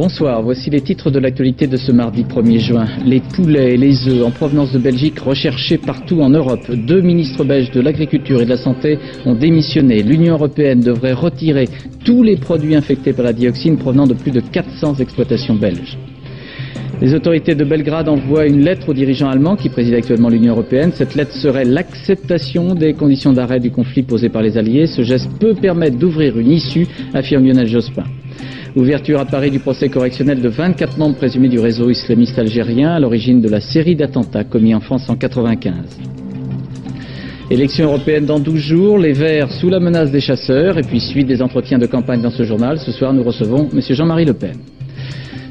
Bonsoir, voici les titres de l'actualité de ce mardi 1er juin. Les poulets et les œufs en provenance de Belgique recherchés partout en Europe. Deux ministres belges de l'agriculture et de la santé ont démissionné. L'Union européenne devrait retirer tous les produits infectés par la dioxine provenant de plus de 400 exploitations belges. Les autorités de Belgrade envoient une lettre aux dirigeants allemands qui président actuellement l'Union européenne. Cette lettre serait l'acceptation des conditions d'arrêt du conflit posées par les Alliés. Ce geste peut permettre d'ouvrir une issue, affirme Lionel Jospin. Ouverture à Paris du procès correctionnel de 24 membres présumés du réseau islamiste algérien à l'origine de la série d'attentats commis en France en 1995. Élection européenne dans 12 jours, les Verts sous la menace des chasseurs, et puis suite des entretiens de campagne dans ce journal. Ce soir, nous recevons M. Jean-Marie Le Pen.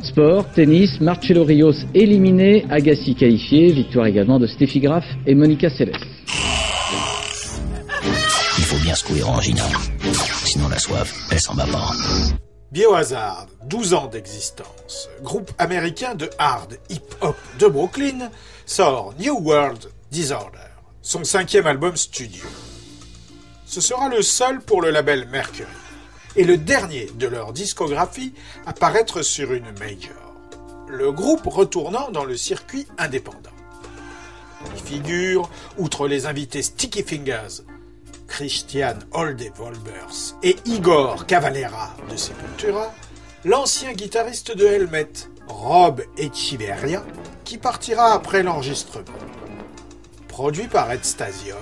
Sport, tennis, Marcelo Rios éliminé, Agassi qualifié, victoire également de Steffi Graf et Monica Seles. Il faut bien secouer Orangina, sinon la soif, elle s'en va pas. Biohazard, 12 ans d'existence, groupe américain de hard hip-hop de Brooklyn, sort New World Disorder, son cinquième album studio. Ce sera le seul pour le label Mercury, et le dernier de leur discographie à paraître sur une major, le groupe retournant dans le circuit indépendant. Il figure, outre les invités Sticky Fingers, Christian Olde Wolbers et Igor Cavalera de Sepultura, l'ancien guitariste de Helmet, Rob Echeverria, qui partira après l'enregistrement. Produit par Ed Stasium,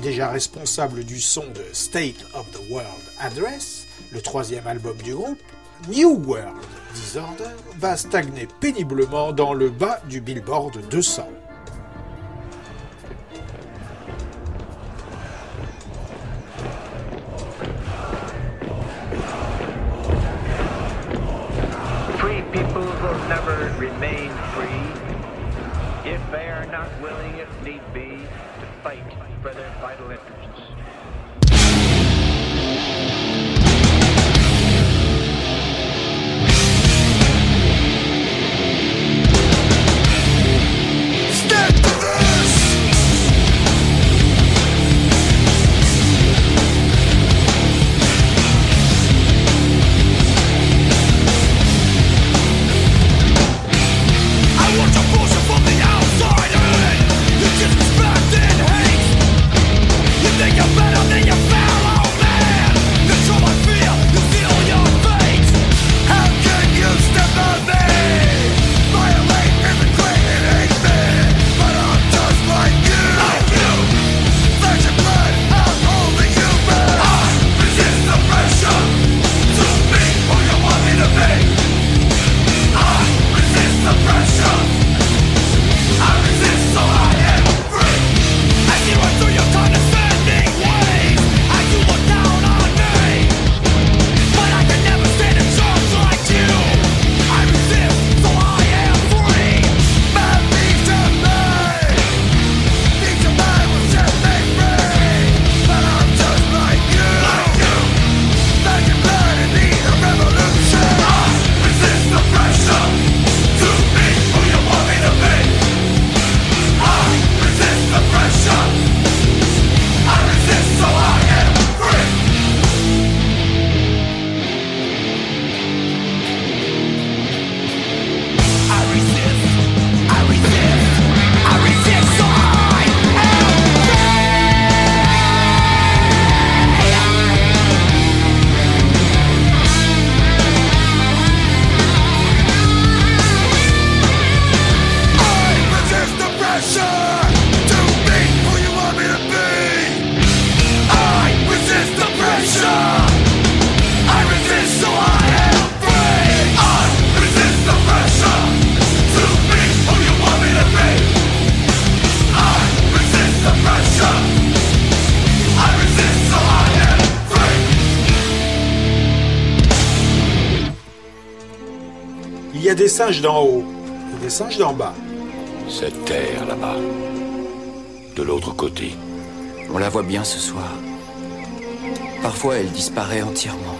déjà responsable du son de State of the World Address, le troisième album du groupe, New World Disorder va stagner péniblement dans le bas du Billboard 200. Singes d'en haut, et des singes d'en bas. Cette terre là-bas. De l'autre côté. On la voit bien ce soir. Parfois, elle disparaît entièrement.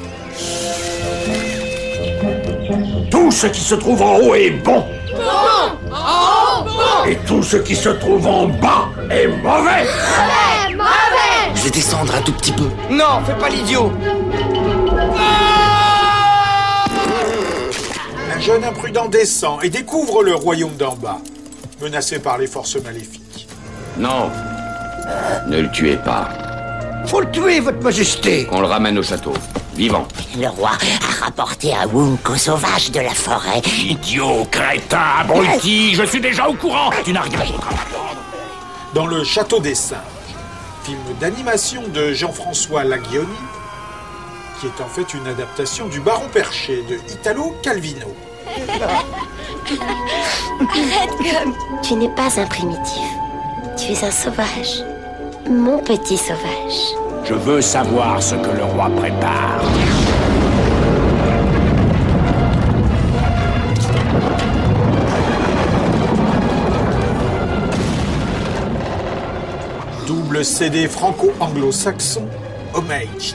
Tout ce qui se trouve en haut est bon. Et tout ce qui se trouve en bas est mauvais. Je vais descendre un tout petit peu. Non, fais pas l'idiot Un jeune imprudent descend et découvre le royaume d'en bas, menacé par les forces maléfiques. Non. Ne le tuez pas. Faut le tuer, votre majesté On le ramène au château. Vivant. Le roi a rapporté un Wunk au sauvage de la forêt. Idiot, crétin, abruti, je suis déjà au courant. Tu n'as rien d'autre à m'apprendre. Dans le Château des Singes, film d'animation de Jean-François Laguioni, qui est en fait une adaptation du Baron Perché de Italo Calvino. Tu n'es pas un primitif. Tu es un sauvage. Mon petit sauvage. Je veux savoir ce que le roi prépare. Double CD franco-anglo-saxon, Homage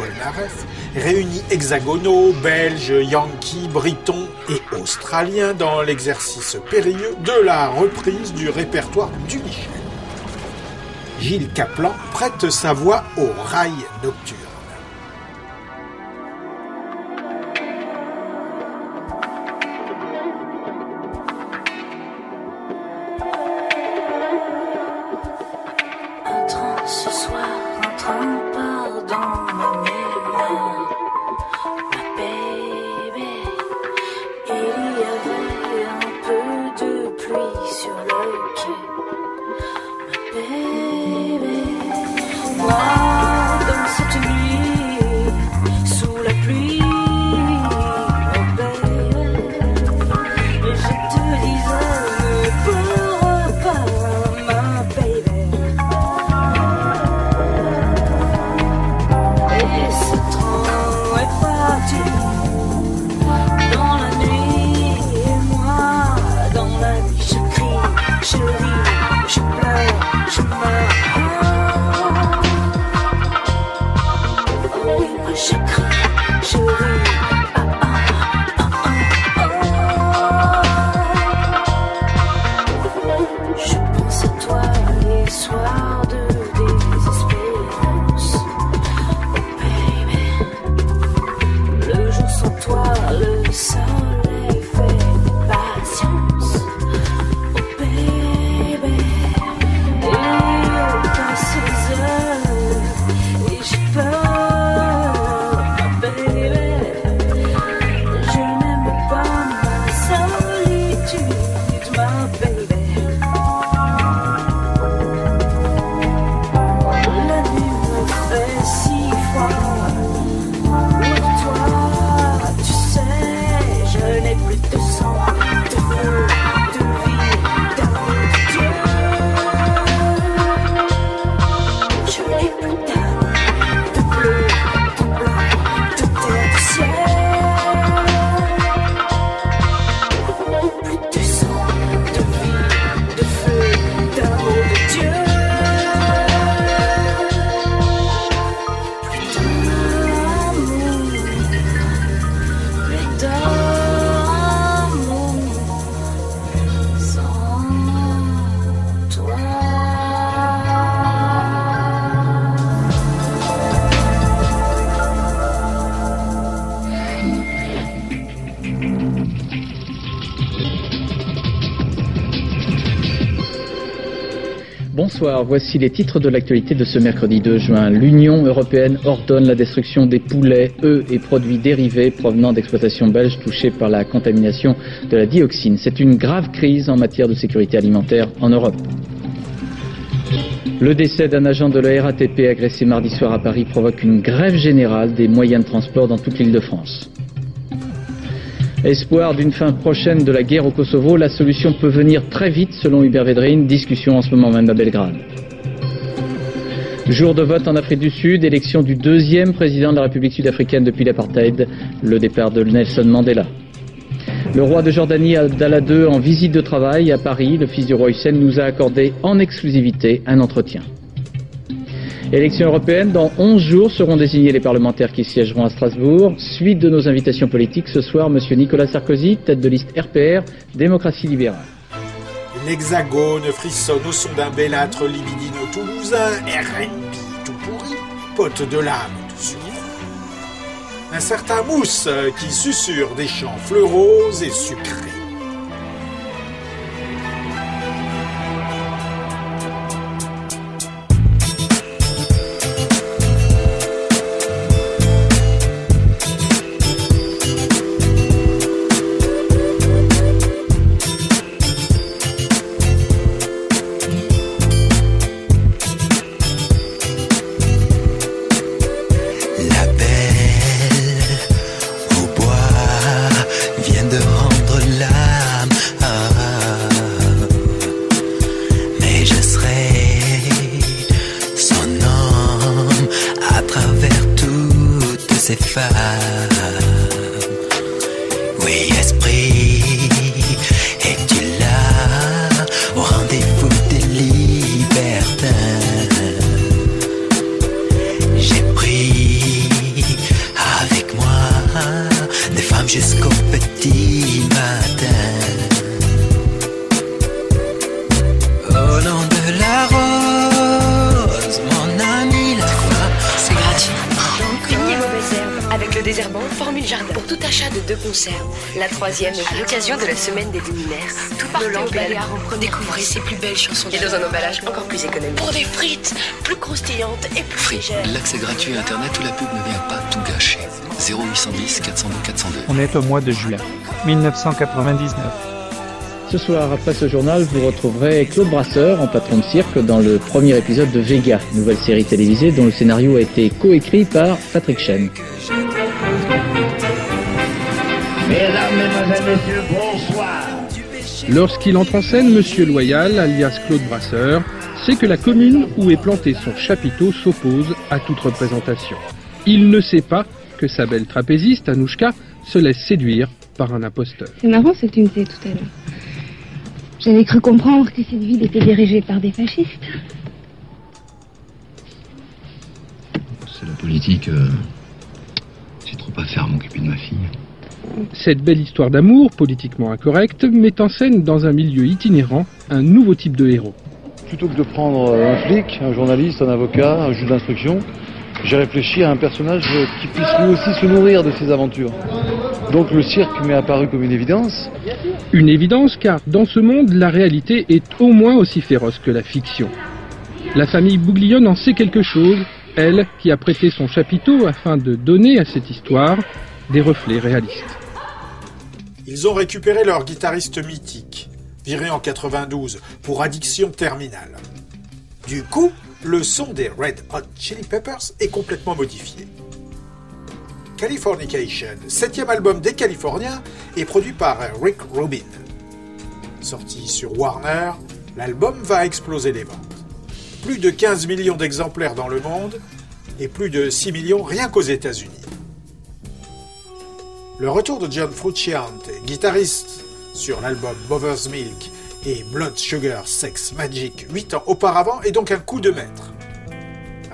Apollinaris, réunit hexagonaux, belges, yankees, britons et australiens dans l'exercice périlleux de la reprise du répertoire du Michel. Gilles Caplan prête sa voix au rail nocturne. Bonsoir, voici les titres de l'actualité de ce mercredi 2 juin. L'Union européenne ordonne la destruction des poulets, œufs et produits dérivés provenant d'exploitations belges touchées par la contamination de la dioxine. C'est une grave crise en matière de sécurité alimentaire en Europe. Le décès d'un agent de la RATP agressé mardi soir à Paris provoque une grève générale des moyens de transport dans toute l'île de France. Espoir d'une fin prochaine de la guerre au Kosovo, la solution peut venir très vite selon Hubert Védrine, discussion en ce moment même à Belgrade. Jour de vote en Afrique du Sud, élection du deuxième président de la République sud-africaine depuis l'apartheid, le départ de Nelson Mandela. Le roi de Jordanie Abdallah II en visite de travail à Paris, le fils du roi Hussein nous a accordé en exclusivité un entretien. Élections européennes, dans 11 jours seront désignés les parlementaires qui siégeront à Strasbourg. Suite de nos invitations politiques ce soir, M. Nicolas Sarkozy, tête de liste RPR, démocratie libérale. L'hexagone frissonne au son d'un belâtre libidino toulousain, RNP tout pourri, pote de l'âme tout Un certain mousse qui susurre des chants fleuraux et sucrés. L'accès gratuit à Internet où la pub ne vient pas tout gâcher. 0810 402 402. On est au mois de juin 1999. Ce soir, après ce journal, vous retrouverez Claude Brasseur en patron de cirque dans le premier épisode de Vega, nouvelle série télévisée dont le scénario a été coécrit par Patrick Chen. Mesdames, Mesdemoiselles, Messieurs, bonsoir. Lorsqu'il entre en scène, Monsieur Loyal, alias Claude Brasseur, sait que la commune où est planté son chapiteau s'oppose à toute représentation. Il ne sait pas que sa belle trapéziste, Anouchka, se laisse séduire par un imposteur. C'est marrant ce que tu me disais tout à l'heure. J'avais cru comprendre que cette ville était dirigée par des fascistes. C'est la politique. euh, C'est trop à faire m'occuper de ma fille. Cette belle histoire d'amour, politiquement incorrecte, met en scène dans un milieu itinérant un nouveau type de héros. Plutôt que de prendre un flic, un journaliste, un avocat, un juge d'instruction, j'ai réfléchi à un personnage qui puisse lui aussi se nourrir de ses aventures. Donc le cirque m'est apparu comme une évidence. Une évidence car dans ce monde, la réalité est au moins aussi féroce que la fiction. La famille Bouglione en sait quelque chose, elle qui a prêté son chapiteau afin de donner à cette histoire des reflets réalistes. Ils ont récupéré leur guitariste mythique, en 92 pour addiction terminale. Du coup, le son des Red Hot Chili Peppers est complètement modifié. Californication, septième album des Californiens, est produit par Rick Rubin. Sorti sur Warner, l'album va exploser les ventes. Plus de 15 millions d'exemplaires dans le monde et plus de 6 millions rien qu'aux États-Unis. Le retour de John Frusciante, guitariste sur l'album Mother's Milk et Blood Sugar Sex Magic 8 ans auparavant, est donc un coup de maître.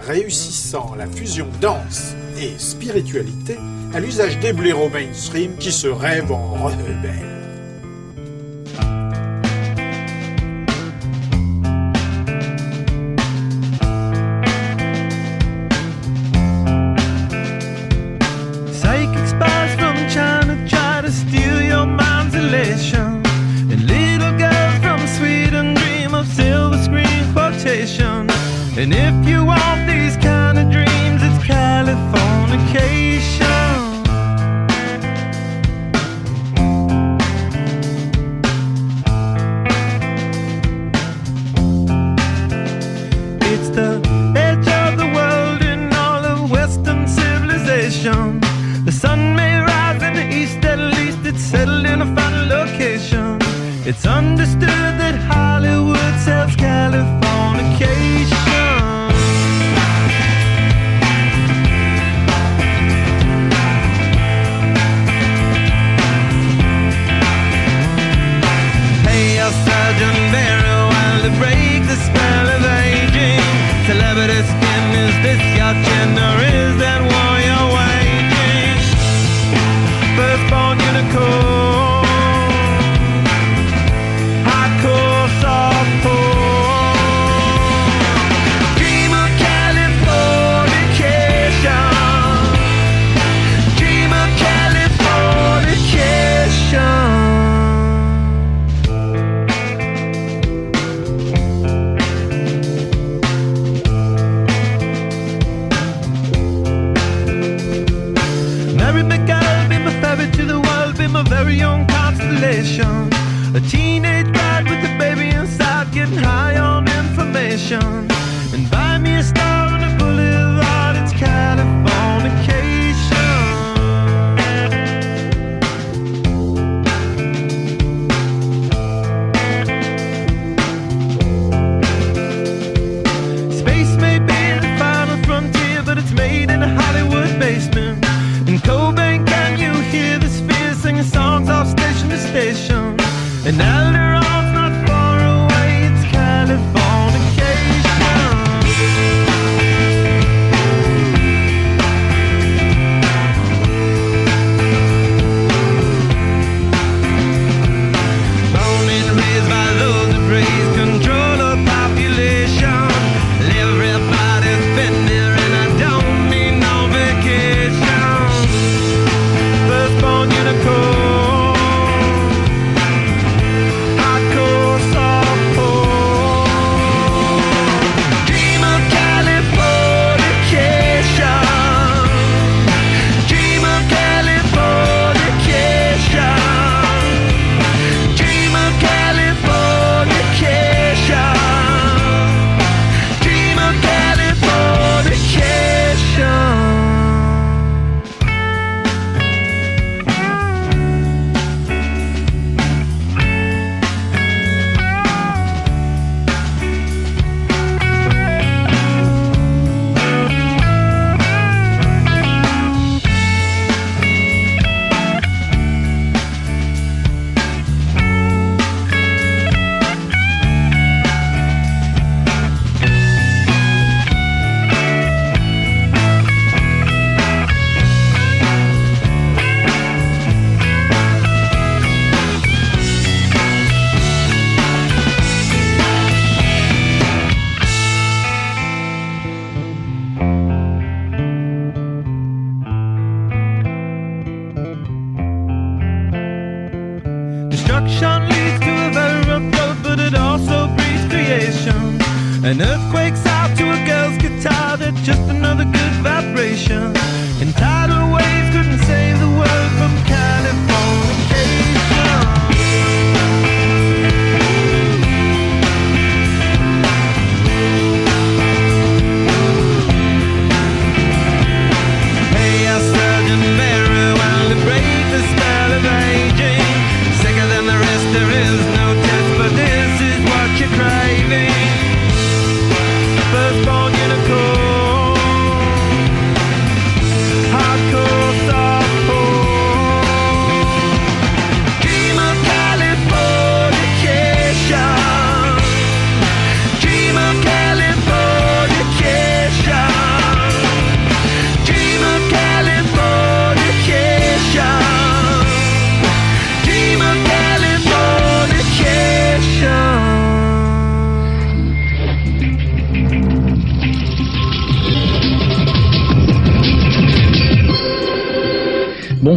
Réussissant la fusion danse et spiritualité à l'usage des blaireaux mainstream qui se rêvent en rebelles.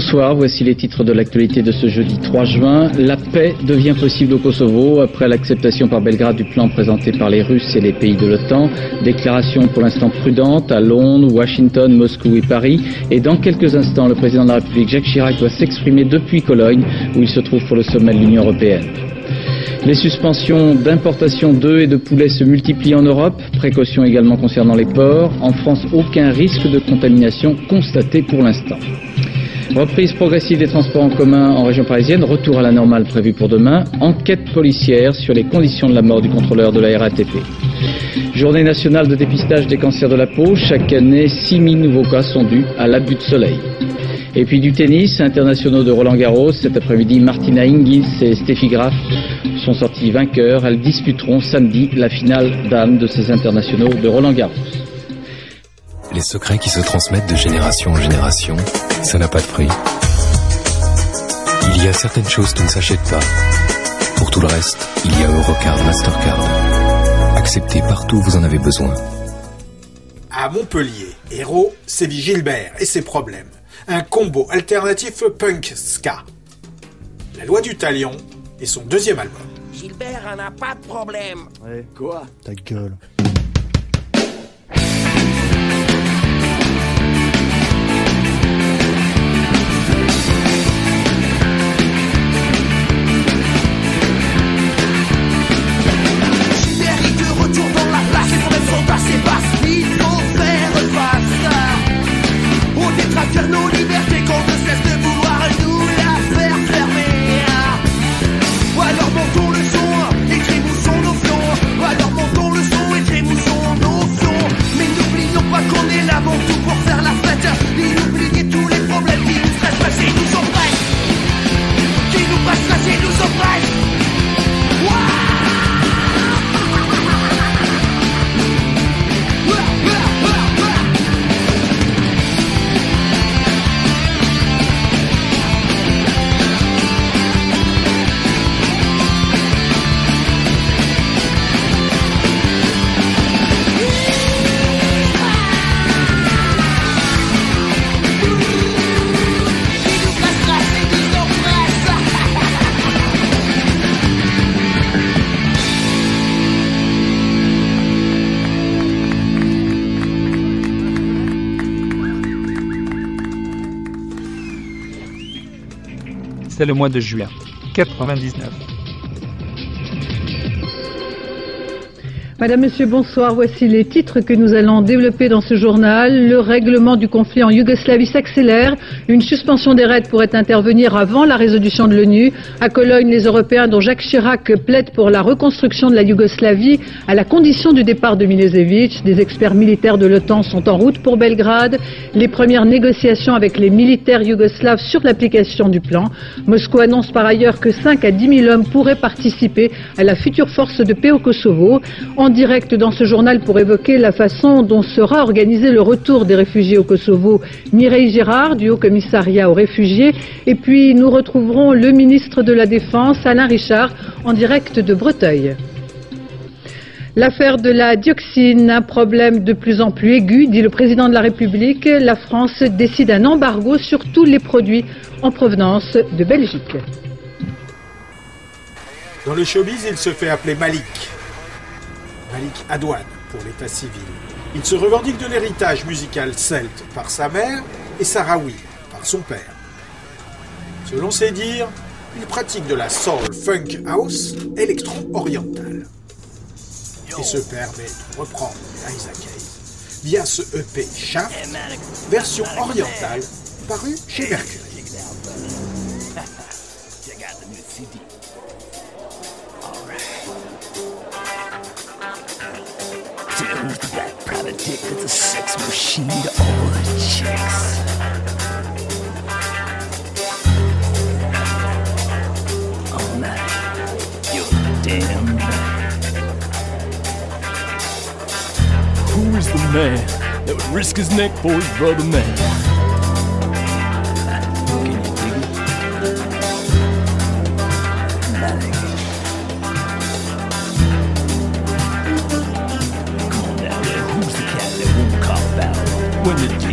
Bonsoir, voici les titres de l'actualité de ce jeudi 3 juin. La paix devient possible au Kosovo après l'acceptation par Belgrade du plan présenté par les Russes et les pays de l'OTAN. Déclaration pour l'instant prudente à Londres, Washington, Moscou et Paris. Et dans quelques instants, le président de la République Jacques Chirac doit s'exprimer depuis Cologne où il se trouve pour le sommet de l'Union européenne. Les suspensions d'importation d'œufs et de poulets se multiplient en Europe. Précaution également concernant les ports. En France, aucun risque de contamination constaté pour l'instant. Reprise progressive des transports en commun en région parisienne, retour à la normale prévu pour demain, enquête policière sur les conditions de la mort du contrôleur de la RATP. Journée nationale de dépistage des cancers de la peau, chaque année 6000 nouveaux cas sont dus à l'abus de soleil. Et puis du tennis, internationaux de Roland Garros, cet après-midi Martina Hingis et Steffi Graf sont sortis vainqueurs, elles disputeront samedi la finale d'âme de ces internationaux de Roland Garros. Les secrets qui se transmettent de génération en génération, ça n'a pas de prix. Il y a certaines choses qui ne s'achètent pas. Pour tout le reste, il y a Eurocard Mastercard. Acceptez partout où vous en avez besoin. À Montpellier, héros, sévit Gilbert et ses problèmes. Un combo alternatif punk ska. La loi du talion est son deuxième album. Gilbert en a pas de problème. Ouais. Quoi? Ta gueule. C'est le mois de juin 99. Madame, Monsieur, bonsoir. Voici les titres que nous allons développer dans ce journal. Le règlement du conflit en Yougoslavie s'accélère. Une suspension des raids pourrait intervenir avant la résolution de l'ONU. À Cologne, les Européens, dont Jacques Chirac, plaident pour la reconstruction de la Yougoslavie à la condition du départ de Milosevic. Des experts militaires de l'OTAN sont en route pour Belgrade. Les premières négociations avec les militaires yougoslaves sur l'application du plan. Moscou annonce par ailleurs que 5 à 10 000 hommes pourraient participer à la future force de paix au Kosovo. Direct dans ce journal pour évoquer la façon dont sera organisé le retour des réfugiés au Kosovo, Mireille Girard du Haut Commissariat aux réfugiés. Et puis nous retrouverons le ministre de la Défense, Alain Richard, en direct de Breteuil. L'affaire de la dioxine, un problème de plus en plus aigu, dit le président de la République. La France décide un embargo sur tous les produits en provenance de Belgique. Dans le showbiz, il se fait appeler Malik. Malik Adouane pour l'état civil. Il se revendique de l'héritage musical celte par sa mère et sahraoui par son père. Selon ses dires, il pratique de la soul funk house électro-orientale et se permet de reprendre Isaac Hayes via ce EP Shaft, version orientale, paru chez Mercury. Dude, that private dick is a sex machine to all the chicks. All night, you're damn. Who is the man that would risk his neck for his brother man? понедельник.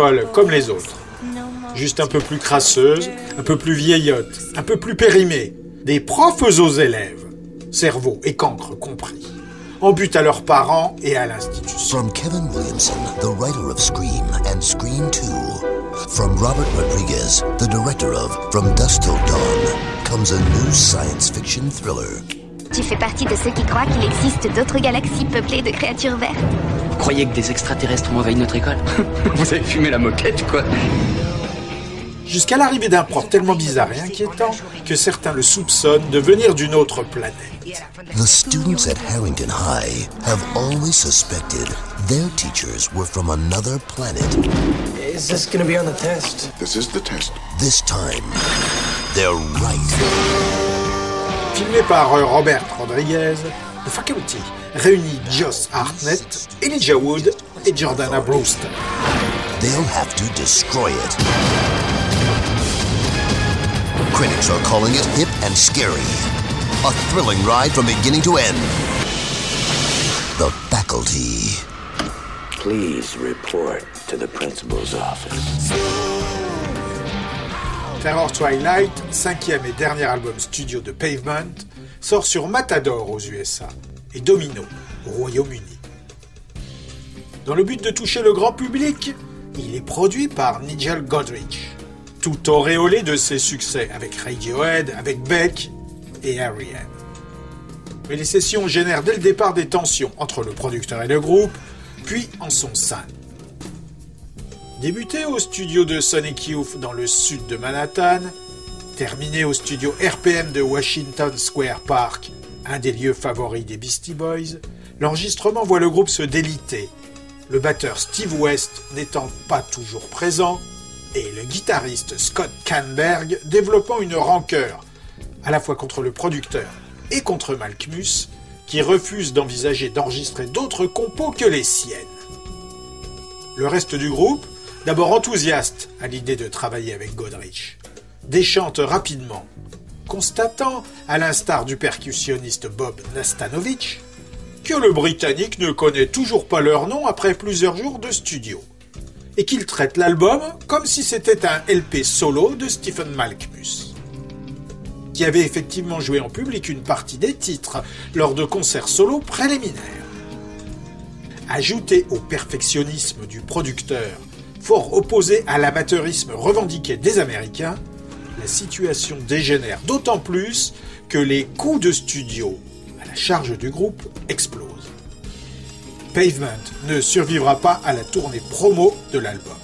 École comme les autres. Juste un peu plus crasseuse, un peu plus vieillotte, un peu plus périmée. Des profs aux élèves. Cerveau et cancre compris. En but à leurs parents et à l'institution. From Kevin Williamson, the writer of Scream and Scream 2. From Robert Rodriguez, the director of From Dusk Till Dawn. becomes a new science fiction thriller. Tu fais partie de ceux qui croient qu'il existe d'autres galaxies peuplées de créatures vertes croyez que des extraterrestres ont envahi notre école Vous avez fumé la moquette, quoi Jusqu'à l'arrivée d'un prof tellement bizarre et inquiétant que certains le soupçonnent de venir d'une autre planète. The students at Harrington High have always suspected their teachers were from another planet. Is this gonna be on the test? This is the test. This time, they're right. Filmé par euh, Robert Rodriguez, The Faculty réunit Josh Hartnett, Elijah Wood et Jordana Brewster. They'll have to destroy it. Critics are calling it hip and scary. A thrilling ride from beginning to end. The Faculty. Please report to the principal's office. Terror Twilight, cinquième et dernier album studio de Pavement, sort sur Matador aux USA et Domino au Royaume-Uni. Dans le but de toucher le grand public, il est produit par Nigel Godrich, tout auréolé de ses succès avec Radiohead, avec Beck et R.E.M. Mais les sessions génèrent dès le départ des tensions entre le producteur et le groupe, puis en son sein. Débuté au studio de Sonic Youth dans le sud de Manhattan, terminé au studio RPM de Washington Square Park, un des lieux favoris des Beastie Boys, l'enregistrement voit le groupe se déliter, le batteur Steve West n'étant pas toujours présent, et le guitariste Scott Canberg développant une rancœur, à la fois contre le producteur et contre Malkmus, qui refuse d'envisager d'enregistrer d'autres compos que les siennes. Le reste du groupe, d'abord enthousiaste à l'idée de travailler avec Godrich, déchante rapidement, constatant, à l'instar du percussionniste Bob Nastanovich, que le Britannique ne connaît toujours pas leur nom après plusieurs jours de studio, et qu'il traite l'album comme si c'était un LP solo de Stephen Malkmus, qui avait effectivement joué en public une partie des titres lors de concerts solo préliminaires. Ajouté au perfectionnisme du producteur, fort opposé à l'amateurisme revendiqué des Américains, la situation dégénère d'autant plus que les coûts de studio à la charge du groupe explosent. Pavement ne survivra pas à la tournée promo de l'album.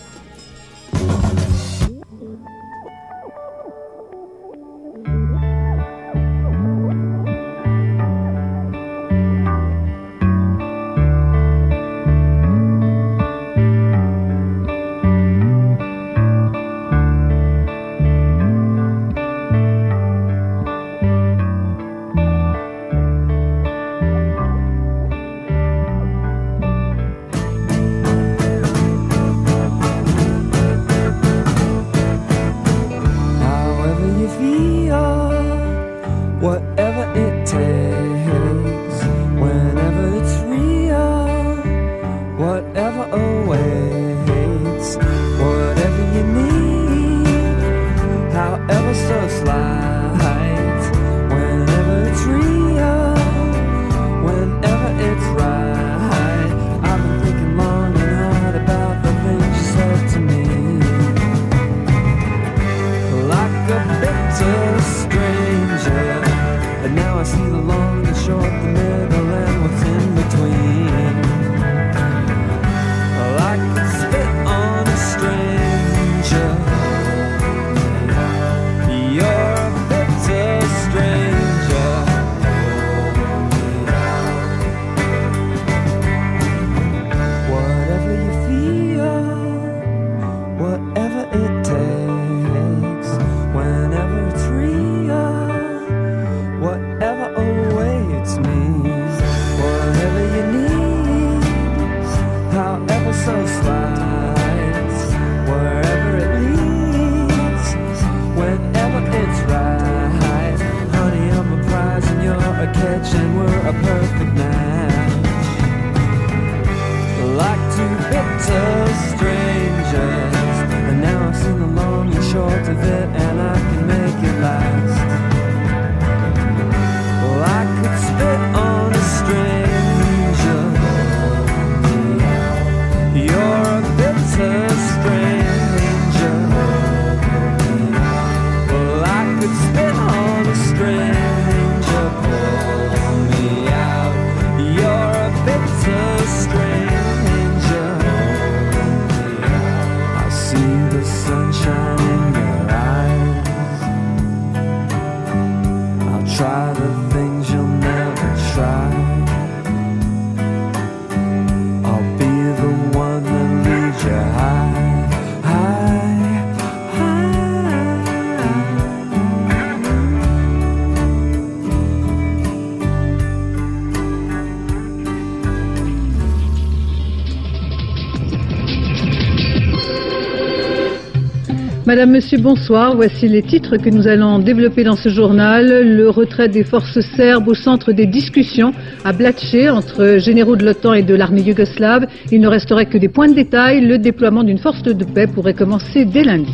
Madame, Monsieur, bonsoir. Voici les titres que nous allons développer dans ce journal. Le retrait des forces serbes au centre des discussions à Blatché entre généraux de l'OTAN et de l'armée yougoslave. Il ne resterait que des points de détail. Le déploiement d'une force de paix pourrait commencer dès lundi.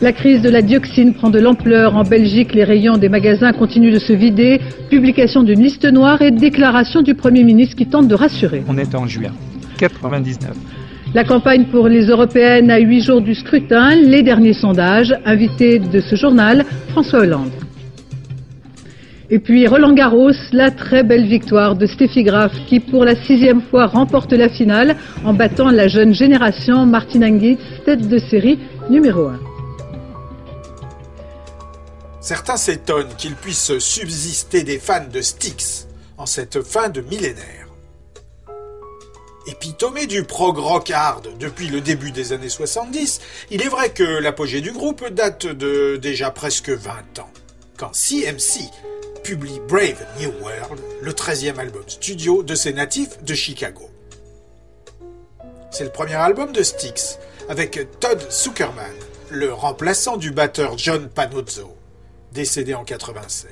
La crise de la dioxine prend de l'ampleur. En Belgique, les rayons des magasins continuent de se vider. Publication d'une liste noire et déclaration du Premier ministre qui tente de rassurer. On est en juin 99. La campagne pour les européennes à huit jours du scrutin, les derniers sondages, invité de ce journal, François Hollande. Et puis Roland Garros, la très belle victoire de Steffi Graf qui pour la sixième fois remporte la finale en battant la jeune génération Martin Hingis, tête de série numéro 1. Certains s'étonnent qu'il puisse subsister des fans de Styx en cette fin de millénaire. Épitomé du prog rock hard depuis le début des années 70, il est vrai que l'apogée du groupe date de déjà presque 20 ans, quand CMC publie Brave New World, le 13e album studio de ses natifs de Chicago. C'est le premier album de Styx, avec Todd Zuckerman, le remplaçant du batteur John Panozzo, décédé en 96,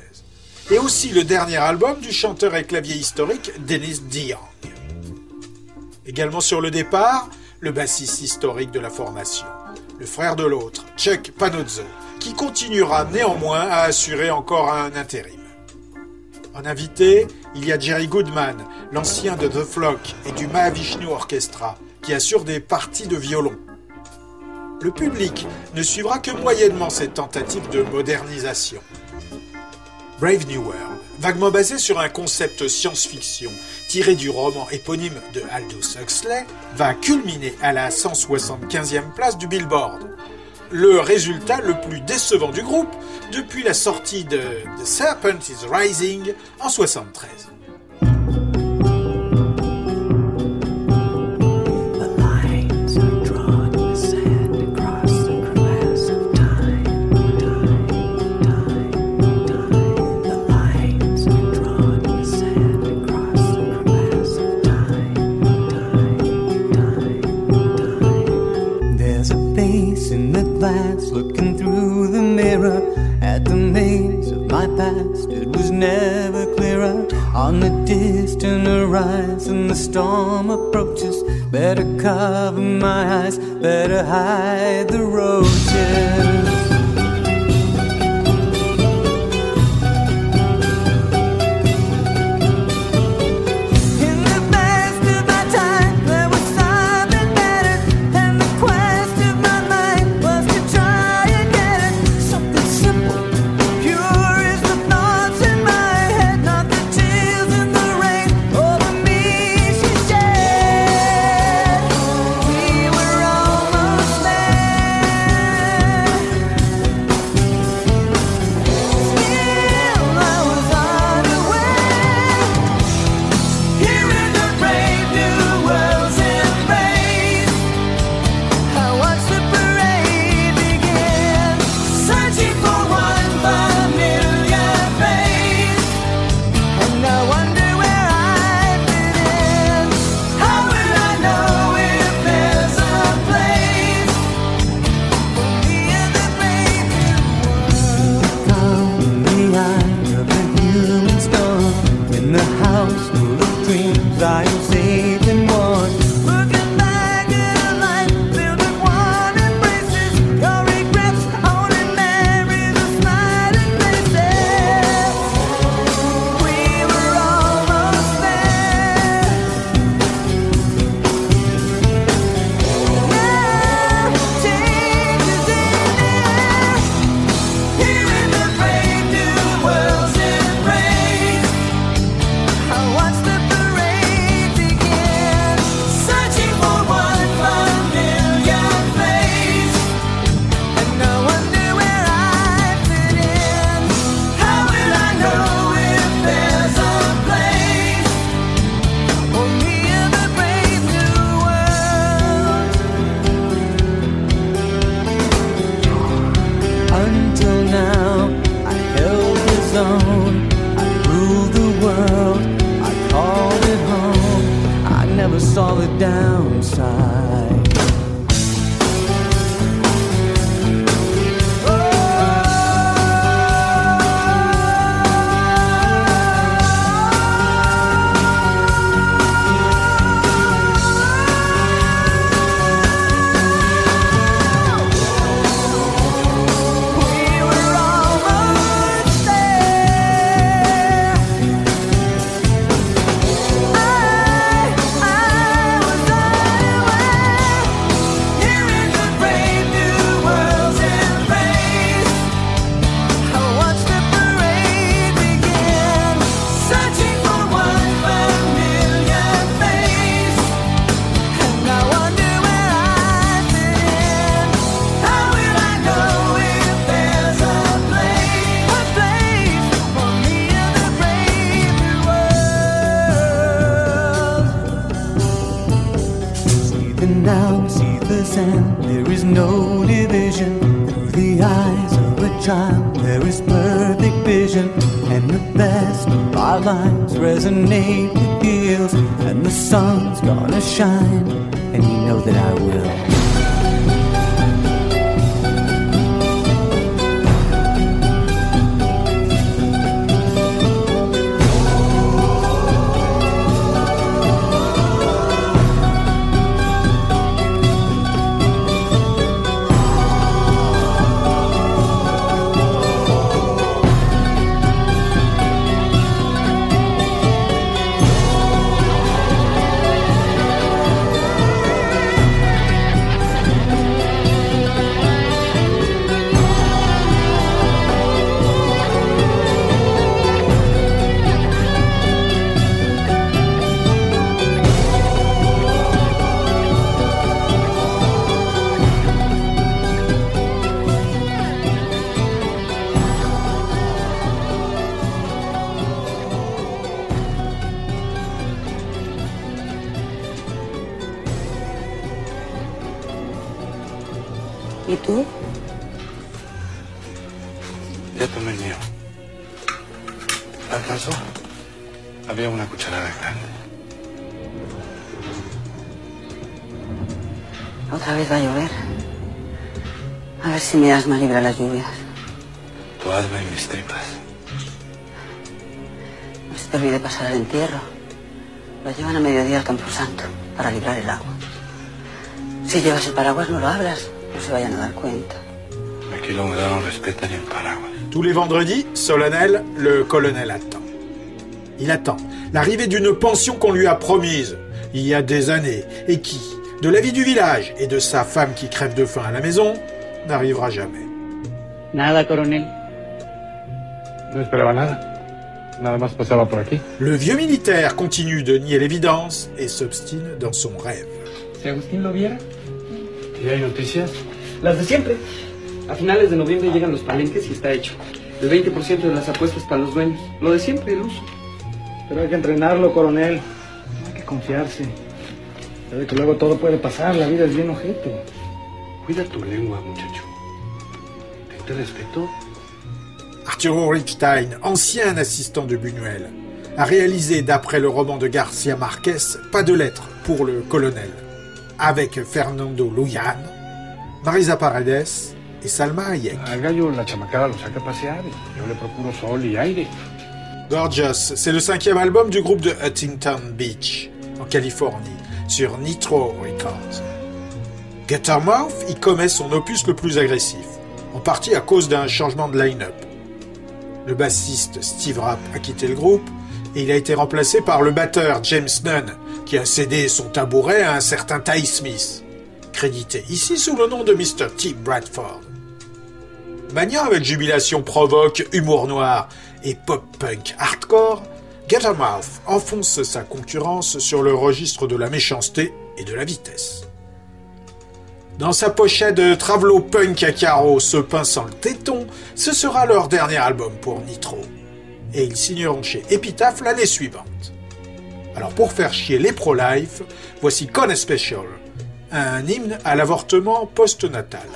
et aussi le dernier album du chanteur et clavier historique Dennis DeYoung. Également sur le départ, le bassiste historique de la formation, le frère de l'autre, Chuck Panozzo, qui continuera néanmoins à assurer encore un intérim. En invité, il y a Jerry Goodman, l'ancien de The Flock et du Mahavishnu Orchestra, qui assure des parties de violon. Le public ne suivra que moyennement cette tentative de modernisation. Brave New World, vaguement basé sur un concept science-fiction tiré du roman éponyme de Aldous Huxley, va culminer à la 175e place du Billboard. Le résultat le plus décevant du groupe depuis la sortie de The Serpent is Rising en 73. Horizon. The storm approaches. Better cover my eyes, better hide the roses. Mi asma libra las lluvias. Tu alma y mis tripas. No se te olvide pasar al entierro. Lo llevan a mediodía al Camposanto para librar el agua. Si llevas el paraguas no lo abras, no se vayan a dar cuenta. Aquí la humedad no respeta ni el paraguas. Tous les vendredis, solennel, le colonel attend. Il attend l'arrivée d'une pension qu'on lui a promise il y a des années et qui, de la vie du village et de sa femme qui crève de faim à la maison, n'arrivera jamais. Nada, coronel. No esperaba nada. Nada más pasaba por aquí. Le vieux militaire continue de nier l'évidence et s'obstine dans son rêve. Si Agustín lo viera. ¿Y hay noticias? Las de siempre. A finales de noviembre llegan los palenques y está hecho. El 20% de las apuestas para los dueños. Lo de siempre, el uso. Pero hay que entrenarlo, coronel. No hay que confiarse. Ya ve que luego todo puede pasar, la vida es bien ojete. Cuida tu lengua, muchacho. Ten te respeto. Arturo Ripstein, ancien assistant de Buñuel, a réalisé, d'après le roman de Garcia Marquez, Pas de lettres pour le colonel, avec Fernando Luyan, Marisa Paredes et Salma Hayek. Al gallo la chamacada lo saca a pasear. y Yo le procuro sol y aire. Gorgeous, c'est le cinquième album du groupe de Huntington Beach, en Californie, sur Nitro Records. Guttermouth y commet son opus le plus agressif, en partie à cause d'un changement de line-up. Le bassiste Steve Rapp a quitté le groupe et il a été remplacé par le batteur James Nunn, qui a cédé son tabouret à un certain Ty Smith, crédité ici sous le nom de Mr. T. Bradford. Maniant avec jubilation provoque, humour noir et pop-punk hardcore, Guttermouth enfonce sa concurrence sur le registre de la méchanceté et de la vitesse. Dans sa pochette de Travelo Punk à carreaux se pinçant le téton, ce sera leur dernier album pour Nitro. Et ils signeront chez Epitaph l'année suivante. Alors pour faire chier les pro-life, voici Con Special, un hymne à l'avortement postnatal.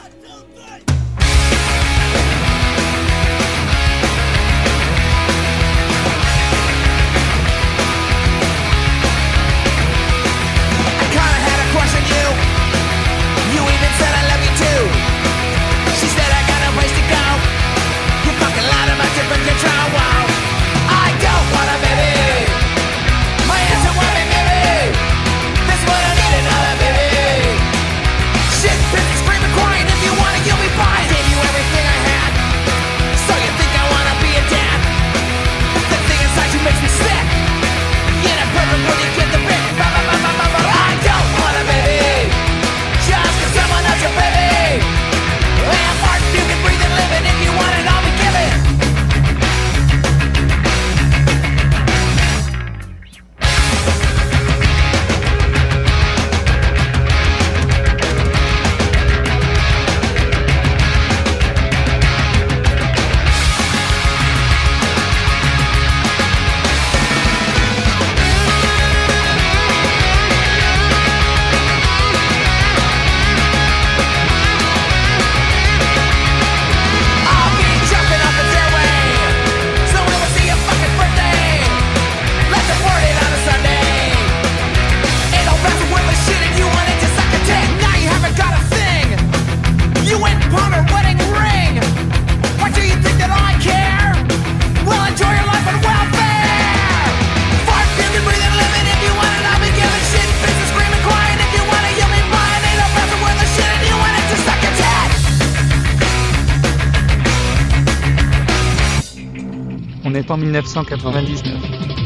1999,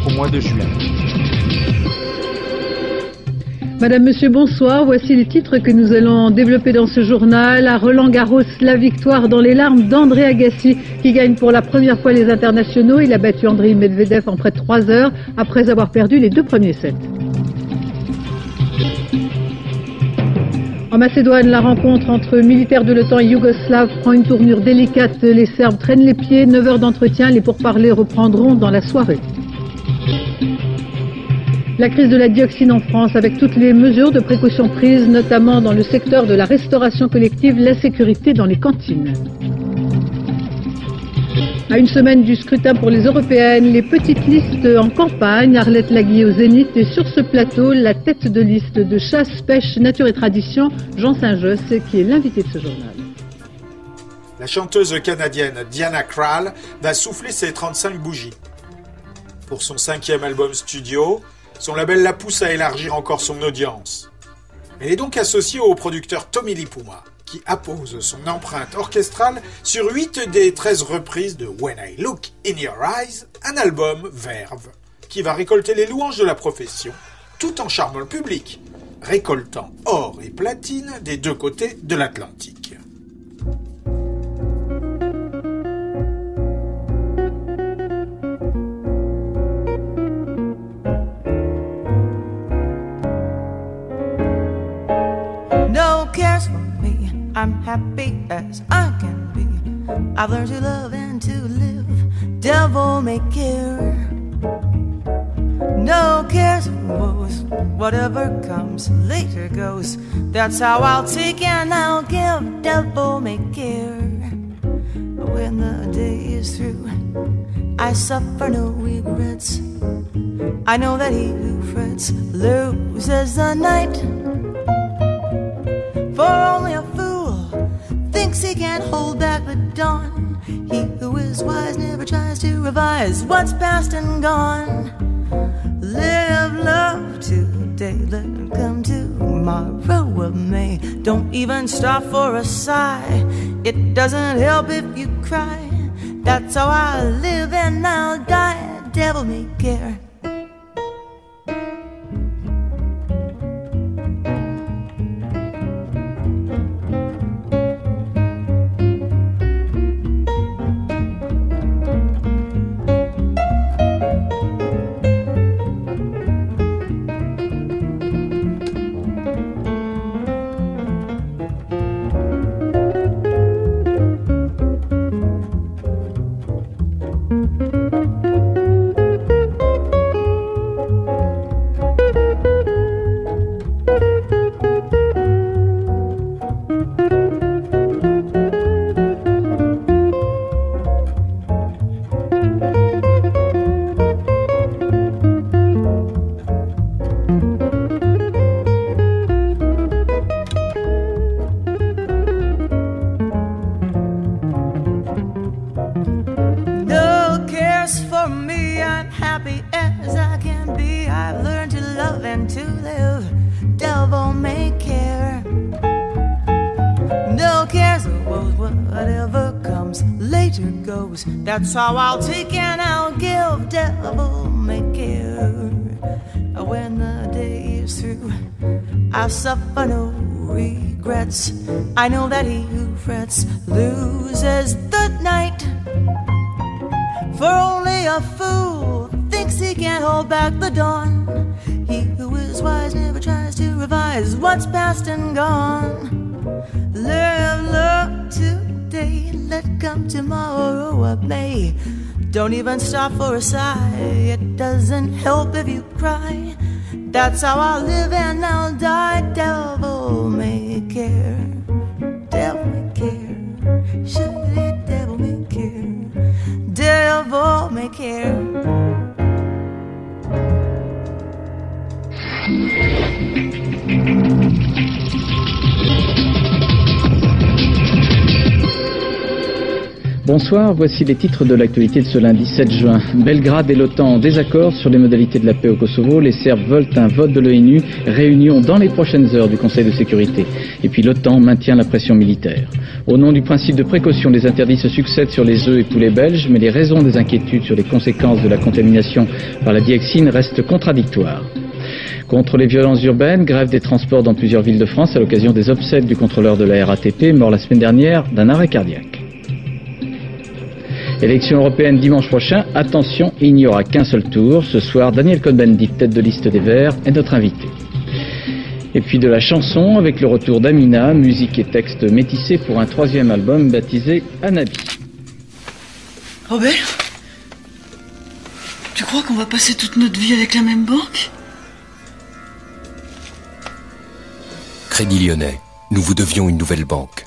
au mois de juin. Madame, Monsieur, bonsoir. Voici les titres que nous allons développer dans ce journal. À Roland Garros, la victoire dans les larmes d'André Agassi, qui gagne pour la première fois les internationaux. Il a battu André Medvedev en près de 3 heures, après avoir perdu les deux premiers sets. En Macédoine, la rencontre entre militaires de l'OTAN et yougoslaves prend une tournure délicate. Les Serbes traînent les pieds. 9 heures d'entretien. Les pourparlers reprendront dans la soirée. La crise de la dioxine en France, avec toutes les mesures de précaution prises, notamment dans le secteur de la restauration collective, la sécurité dans les cantines. À une semaine du scrutin pour les européennes, les petites listes en campagne, Arlette Laguier au Zénith et sur ce plateau, la tête de liste de chasse, pêche, nature et tradition, Jean Saint-Josse, qui est l'invité de ce journal. La chanteuse canadienne Diana Krall va souffler ses 35 bougies. Pour son cinquième album studio, son label la pousse à élargir encore son audience. Elle est donc associée au producteur Tommy Lipuma, qui appose son empreinte orchestrale sur 8 des 13 reprises de When I Look in Your Eyes, un album verve, qui va récolter les louanges de la profession, tout en charmant le public, récoltant or et platine des deux côtés de l'Atlantique. I'm happy as I can be. I've learned to love and to live. Devil may care. No cares or woes. Whatever comes later goes. That's how I'll take and I'll give. Devil may care. When the day is through, I suffer no regrets. I know that he who frets loses the night. For only a fool thinks he can't hold back the dawn. He who is wise never tries to revise what's past and gone. Live love today, let it come tomorrow of May. Don't even stop for a sigh. It doesn't help if you cry. That's how I live and I'll die. Devil may care. How I'll take and I'll give. Devil may care. When the day is through, I'll suffer no regrets. I know that he who frets loses the night. For only a fool thinks he can hold back the dawn. He who is wise never tries to revise what's past and gone. Live love today, let come tomorrow of May. Don't even stop for a sigh, it doesn't help if you cry. That's how I'll live and I'll die. Devil may care, devil may care, surely devil may care, devil may care. Bonsoir, voici les titres de l'actualité de ce lundi 7 juin. Belgrade et l'OTAN en désaccord sur les modalités de la paix au Kosovo. Les Serbes veulent un vote de l'ONU. Réunion dans les prochaines heures du Conseil de sécurité. Et puis l'OTAN maintient la pression militaire. Au nom du principe de précaution, les interdits se succèdent sur les œufs et poulets belges, mais les raisons des inquiétudes sur les conséquences de la contamination par la dioxine restent contradictoires. Contre les violences urbaines, grève des transports dans plusieurs villes de France à l'occasion des obsèques du contrôleur de la RATP, mort la semaine dernière d'un arrêt cardiaque. Élection européenne dimanche prochain. Attention, il n'y aura qu'un seul tour. Ce soir, Daniel Cohn-Bendit, tête de liste des Verts, est notre invité. Et puis de la chanson avec le retour d'Amina, musique et texte métissés pour un troisième album baptisé Anabi. Robert Tu crois qu'on va passer toute notre vie avec la même banque? Crédit Lyonnais, nous vous devions une nouvelle banque.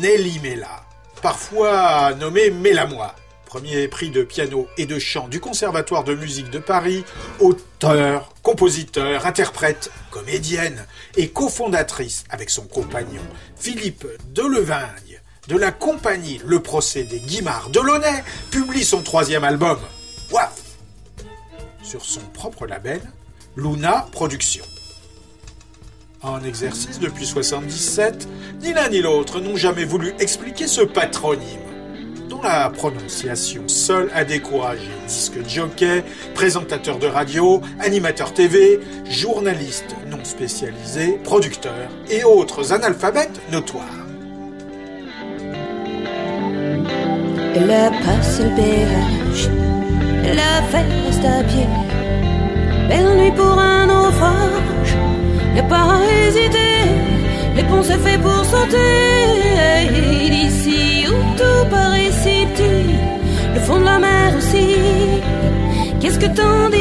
Nelly Mella, parfois nommée Mélamois. Premier prix de piano et de chant du Conservatoire de musique de Paris, auteur, compositeur, interprète, comédienne et cofondatrice avec son compagnon Philippe Delevingne de la compagnie Le Procès des Guimards Delaunay, publie son troisième album, Waf, sur son propre label, Luna Productions. En exercice depuis 77, ni l'un ni l'autre n'ont jamais voulu expliquer ce patronyme, dont la prononciation seule a découragé disque jockey, présentateur de radio, animateur TV, journaliste non spécialisé, producteur et autres analphabètes notoires. Passé le péage, elle a fait reste à pied. Pour un naufrage, y'a pas hésiter. Les ponts c'est fait pour sauter. D'ici où tout paraît si petit, le fond de la mer aussi. Qu'est-ce que t'en dis?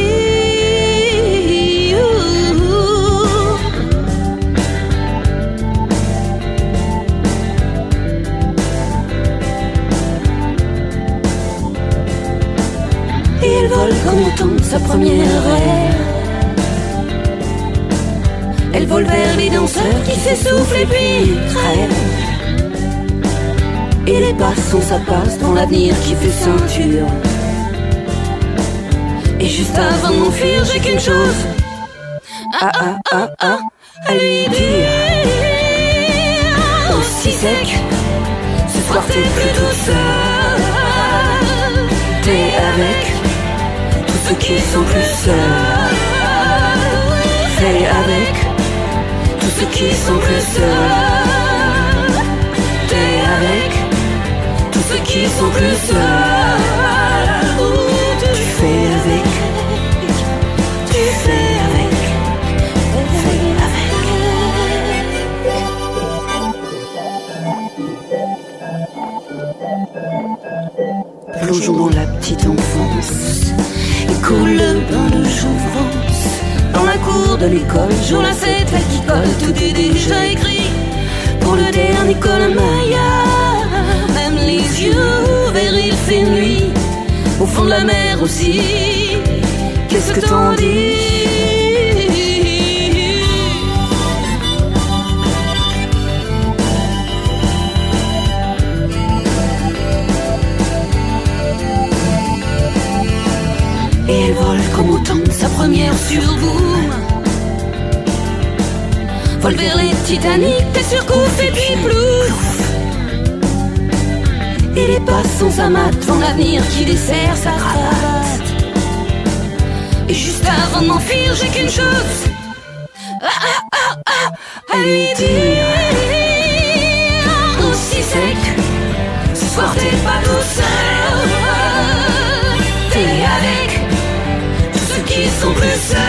Il vole comme temps de sa première ère. Elle vole vers les danseurs qui s'essoufflent et puis crèvent. Et les passants, ça passe dans l'avenir qui fait ceinture. Et juste avant de m'enfuir, j'ai qu'une chose. Ah ah ah à lui dire. Aussi sec, ce soir t'es plus tout seul. T'es avec tous ceux qui sont plus seuls. T'es avec qui sont plus seuls. T'es avec tous ceux qui sont plus seuls. Tu fais avec, tu fais avec, fais avec. Plongeons dans la petite enfance et coule le bain de jouvence. Dans la cour de l'école, joue la cette qui colle, tout est déjà écrit. Pour le dernier Colmaya, même les yeux ouverts, il fait nuit. Au fond de la mer aussi, qu'est-ce que t'en dis? Et elle vole comme au temps de sa première sur vous. Vole vers les Titanic, t'es sur couf et puis plouf. Et les passants s'amatent devant l'avenir qui dessert sa cravate. Et juste avant de m'enfuir, j'ai qu'une chose. Ah, ah, ah, à lui dire. Qui